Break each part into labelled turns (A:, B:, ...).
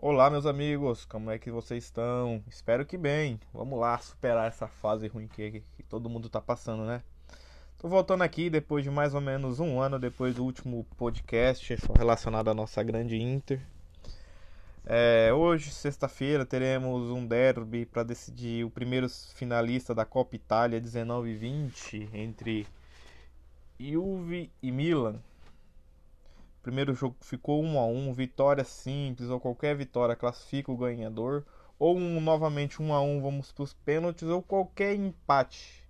A: Olá, meus amigos, como é que vocês estão? Espero que bem. Vamos lá superar essa fase ruim que, que todo mundo tá passando, né? Tô voltando aqui depois de mais ou menos um ano depois do último podcast relacionado à nossa grande Inter. É, hoje, sexta-feira, teremos um derby para decidir o primeiro finalista da Copa Itália 19 e 20 entre Juve e Milan. Primeiro jogo ficou 1 a 1, vitória simples ou qualquer vitória classifica o ganhador, ou um, novamente 1 a 1, vamos para os pênaltis ou qualquer empate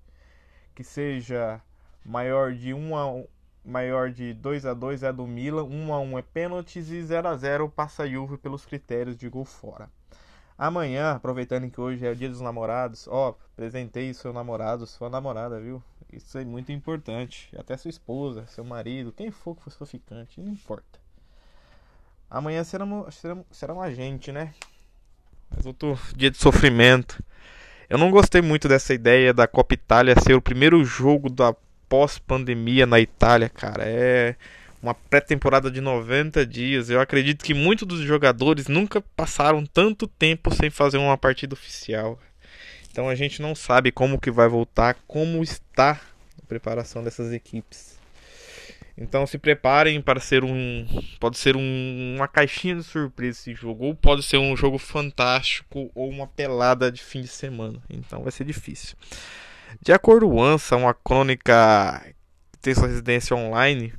A: que seja maior de 1 a 1, maior de 2 a 2 é do Milan, 1 a 1 é pênaltis e 0 a 0 passa a Juve pelos critérios de gol fora. Amanhã, aproveitando que hoje é o dia dos namorados, ó, apresentei seu namorado, sua namorada, viu? Isso é muito importante. Até sua esposa, seu marido, quem for que for seu ficante, não importa. Amanhã será, um agente, né? Mas outro dia de sofrimento. Eu não gostei muito dessa ideia da Copa Itália ser o primeiro jogo da pós-pandemia na Itália, cara. É uma pré-temporada de 90 dias. Eu acredito que muitos dos jogadores nunca passaram tanto tempo sem fazer uma partida oficial. Então a gente não sabe como que vai voltar, como está a preparação dessas equipes. Então se preparem para ser um. Pode ser um, uma caixinha de surpresa esse jogo. Ou pode ser um jogo fantástico ou uma pelada de fim de semana. Então vai ser difícil. De acordo com ANSA, uma crônica que tem sua residência online,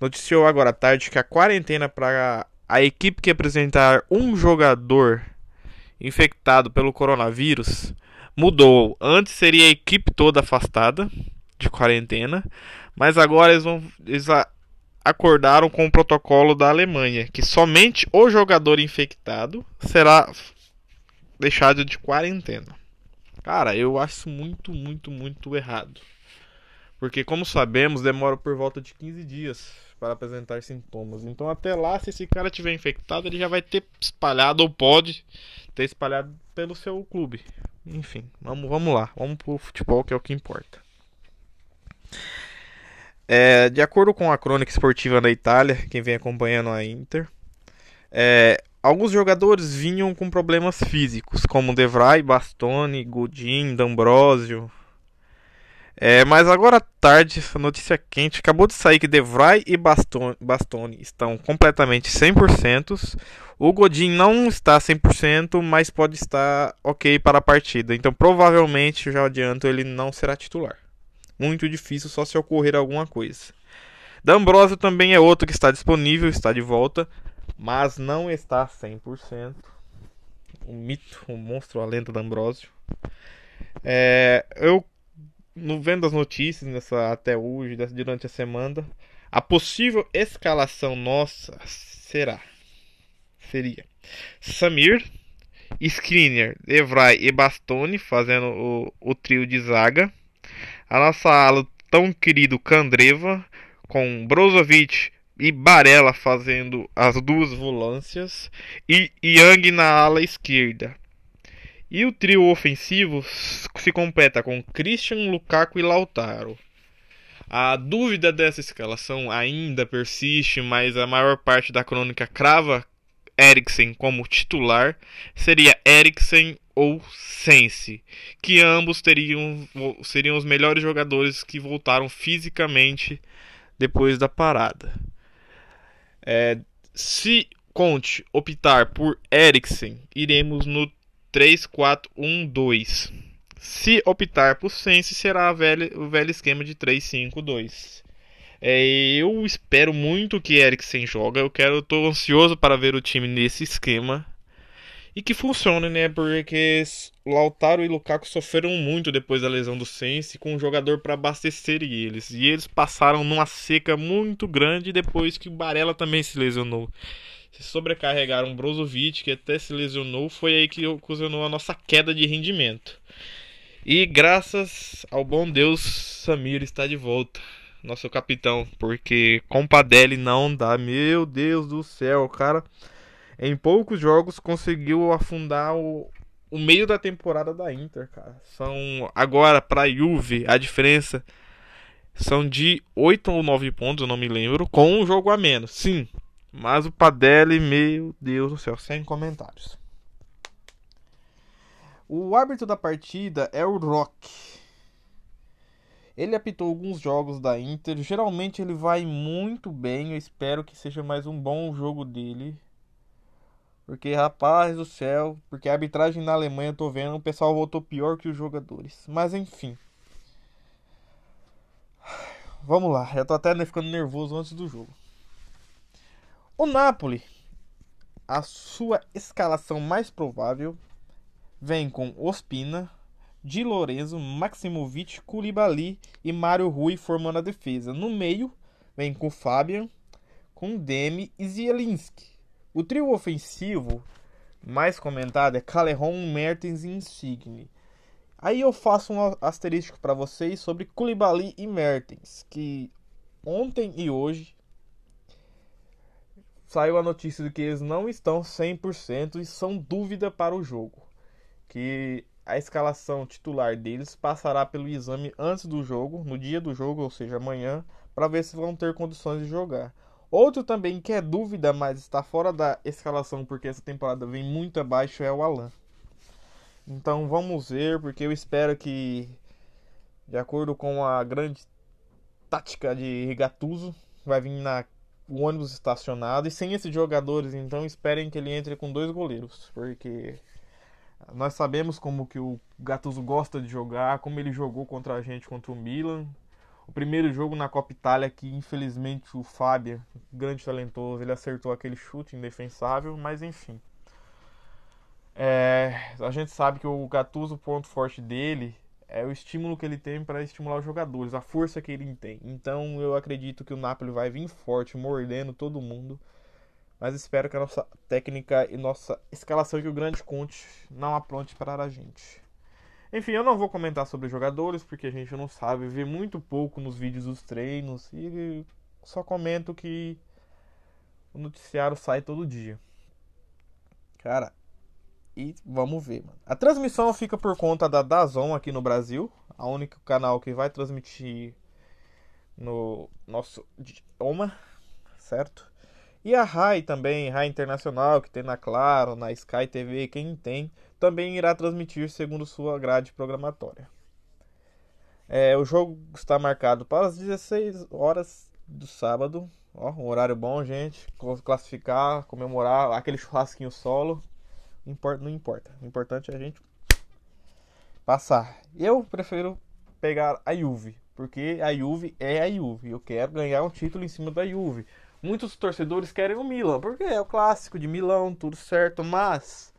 A: noticiou agora à tarde que a quarentena para a equipe que apresentar um jogador infectado pelo coronavírus mudou. Antes seria a equipe toda afastada de quarentena, mas agora eles vão eles acordaram com o protocolo da Alemanha, que somente o jogador infectado será deixado de quarentena. Cara, eu acho muito, muito, muito errado. Porque, como sabemos, demora por volta de 15 dias para apresentar sintomas. Então, até lá, se esse cara tiver infectado, ele já vai ter espalhado ou pode ter espalhado pelo seu clube. Enfim, vamos, vamos lá. Vamos pro futebol, que é o que importa. É, de acordo com a crônica esportiva da Itália, quem vem acompanhando a Inter, é, alguns jogadores vinham com problemas físicos, como Devray, Bastoni, Godin, D'Ambrosio, é, mas agora à tarde, essa notícia quente, acabou de sair que Devray e Bastoni estão completamente 100%. O Godin não está 100%, mas pode estar ok para a partida. Então provavelmente, já adianto, ele não será titular. Muito difícil só se ocorrer alguma coisa. D'Ambrosio também é outro que está disponível, está de volta, mas não está 100%. O mito, o monstro, a lenda D'Ambrosio. É, eu no vendo as notícias nessa, até hoje, durante a semana, a possível escalação nossa será seria Samir, Skriniar, Evrai e Bastoni fazendo o, o trio de zaga. A nossa ala tão querido Kandreva com Brozovic e Barella fazendo as duas volâncias e Yang na ala esquerda. E o trio ofensivo se completa com Christian, Lukaku e Lautaro. A dúvida dessa escalação ainda persiste, mas a maior parte da crônica crava Eriksen como titular. Seria Eriksen ou Sense, que ambos teriam, seriam os melhores jogadores que voltaram fisicamente depois da parada. É, se Conte optar por Eriksen, iremos no 3, 4, 1, 2. Se optar por Sense, será velha, o velho esquema de 3, 5, 2. É, eu espero muito que Eriksen joga. Eu quero, estou ansioso para ver o time nesse esquema e que funcione, né? Porque Lautaro e Lukaku sofreram muito depois da lesão do Sense com um jogador para abastecer eles. E eles passaram numa seca muito grande depois que o Barella também se lesionou se sobrecarregaram Brozovic, que até se lesionou, foi aí que ocasionou a nossa queda de rendimento. E graças ao bom Deus, Samir está de volta, nosso capitão, porque com Padelli não dá. Meu Deus do céu, cara, em poucos jogos conseguiu afundar o, o meio da temporada da Inter, cara. São agora para Juve a diferença são de 8 ou 9 pontos, eu não me lembro, com um jogo a menos. Sim, Mas o Padelli, meu Deus do céu, sem comentários. O árbitro da partida é o Rock. Ele apitou alguns jogos da Inter. Geralmente ele vai muito bem. Eu espero que seja mais um bom jogo dele. Porque, rapaz do céu, porque a arbitragem na Alemanha eu tô vendo, o pessoal voltou pior que os jogadores. Mas enfim. Vamos lá, eu tô até ficando nervoso antes do jogo. O Napoli, a sua escalação mais provável vem com Ospina, Di Lorenzo, Maximovic, Koulibaly e Mário Rui formando a defesa. No meio, vem com Fabian, com Demi e Zielinski. O trio ofensivo mais comentado é Caleron, Mertens e Insigne. Aí eu faço um asterístico para vocês sobre Koulibaly e Mertens, que ontem e hoje saiu a notícia de que eles não estão 100% e são dúvida para o jogo. Que a escalação titular deles passará pelo exame antes do jogo, no dia do jogo, ou seja, amanhã, para ver se vão ter condições de jogar. Outro também que é dúvida, mas está fora da escalação porque essa temporada vem muito abaixo é o Alan. Então vamos ver, porque eu espero que, de acordo com a grande tática de Gattuso, vai vir na o ônibus estacionado e sem esses jogadores, então esperem que ele entre com dois goleiros, porque nós sabemos como que o Gattuso gosta de jogar, como ele jogou contra a gente contra o Milan. O primeiro jogo na Copa Itália que infelizmente o Fábio, grande talentoso, ele acertou aquele chute indefensável, mas enfim. É, a gente sabe que o Gattuso, o ponto forte dele é o estímulo que ele tem para estimular os jogadores, a força que ele tem. Então eu acredito que o Napoli vai vir forte, mordendo todo mundo mas espero que a nossa técnica e nossa escalação que o grande Conte não apronte para a gente. Enfim, eu não vou comentar sobre jogadores porque a gente não sabe, vê muito pouco nos vídeos dos treinos e só comento que o noticiário sai todo dia. Cara, e vamos ver, mano. A transmissão fica por conta da Dazon aqui no Brasil, a única canal que vai transmitir no nosso idioma, certo? E a RAI também, RAI Internacional, que tem na Claro, na Sky TV, quem tem, também irá transmitir segundo sua grade programatória. É, o jogo está marcado para as 16 horas do sábado. Ó, um horário bom, gente. Classificar, comemorar aquele churrasquinho solo. Importa, não importa. O importante é a gente passar. Eu prefiro pegar a Juve, porque a Juve é a Juve. Eu quero ganhar um título em cima da Juve. Muitos torcedores querem o Milan, porque é o clássico de Milão, tudo certo, mas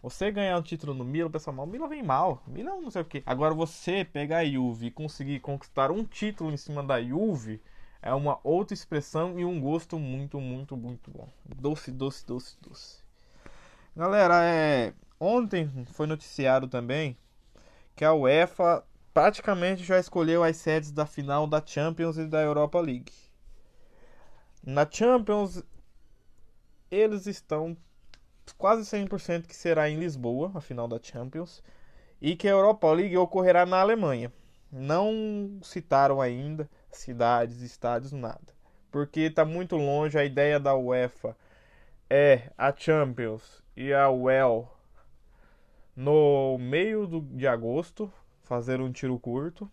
A: você ganhar um título no Milan, pessoal, o Milan vem mal. Milan não sei o que. Agora você pegar a Juve e conseguir conquistar um título em cima da Juve é uma outra expressão e um gosto muito, muito, muito bom. Doce, doce, doce, doce. Galera, é ontem foi noticiado também que a UEFA praticamente já escolheu as sedes da final da Champions e da Europa League. Na Champions, eles estão quase 100% que será em Lisboa, a final da Champions, e que a Europa League ocorrerá na Alemanha. Não citaram ainda cidades, estádios, nada. Porque está muito longe a ideia da UEFA é a Champions e a UEL no meio do, de agosto fazer um tiro curto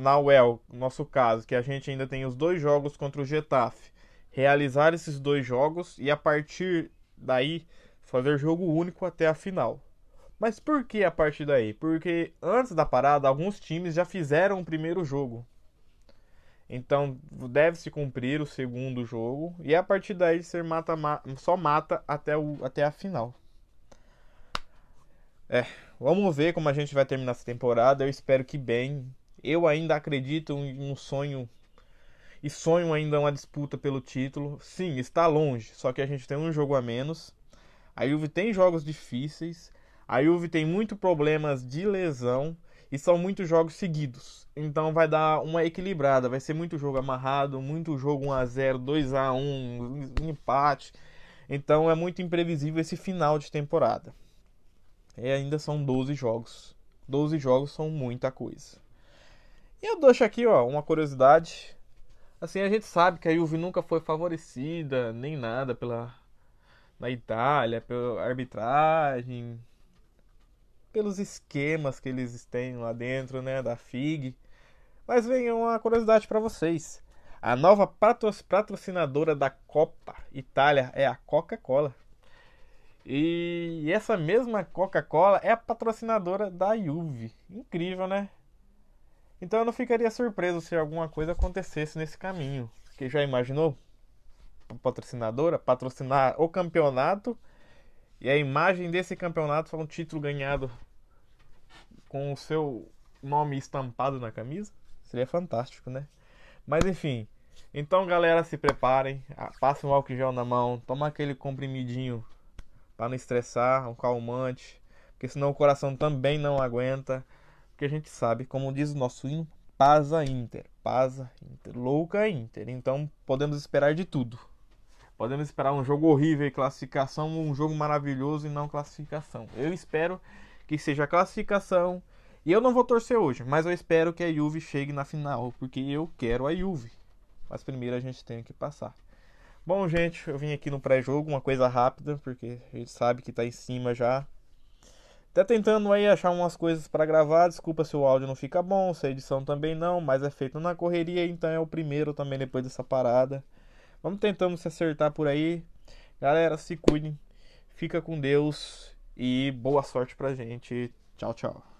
A: na UEL, nosso caso, que a gente ainda tem os dois jogos contra o Getafe, realizar esses dois jogos e a partir daí fazer jogo único até a final. Mas por que a partir daí? Porque antes da parada, alguns times já fizeram o primeiro jogo. Então deve-se cumprir o segundo jogo e a partir daí ser mata, mata só mata até, o, até a final. É, vamos ver como a gente vai terminar essa temporada. Eu espero que bem. Eu ainda acredito em um sonho e sonho ainda uma disputa pelo título. Sim, está longe, só que a gente tem um jogo a menos. A Juve tem jogos difíceis. A Juve tem muito problemas de lesão e são muitos jogos seguidos. Então vai dar uma equilibrada, vai ser muito jogo amarrado, muito jogo 1 a 0, 2 a 1, um empate. Então é muito imprevisível esse final de temporada. E ainda são 12 jogos. 12 jogos são muita coisa. E eu deixo aqui, ó, uma curiosidade. Assim, a gente sabe que a Juve nunca foi favorecida, nem nada pela na Itália, pela arbitragem, pelos esquemas que eles têm lá dentro, né, da FIG. Mas vem uma curiosidade para vocês. A nova patrocinadora da Copa Itália é a Coca-Cola. E essa mesma Coca-Cola é a patrocinadora da Juve. Incrível, né? Então eu não ficaria surpreso se alguma coisa acontecesse nesse caminho. Porque já imaginou? Patrocinadora patrocinar o campeonato e a imagem desse campeonato foi um título ganhado com o seu nome estampado na camisa? Seria fantástico, né? Mas enfim. Então, galera, se preparem. Ah, passem um álcool gel na mão. Toma aquele comprimidinho para não estressar, um calmante. Porque senão o coração também não aguenta. Porque a gente sabe, como diz o nosso hino, Pasa Inter. Pasa Inter. Louca Inter. Então podemos esperar de tudo. Podemos esperar um jogo horrível e classificação, um jogo maravilhoso e não classificação. Eu espero que seja classificação e eu não vou torcer hoje, mas eu espero que a Juve chegue na final, porque eu quero a Juve. Mas primeiro a gente tem que passar. Bom, gente, eu vim aqui no pré-jogo, uma coisa rápida, porque a gente sabe que tá em cima já. Tá tentando aí achar umas coisas para gravar, desculpa se o áudio não fica bom, se a edição também não, mas é feito na correria, então é o primeiro também depois dessa parada. Vamos tentando se acertar por aí. Galera, se cuidem, fica com Deus e boa sorte pra gente. Tchau, tchau.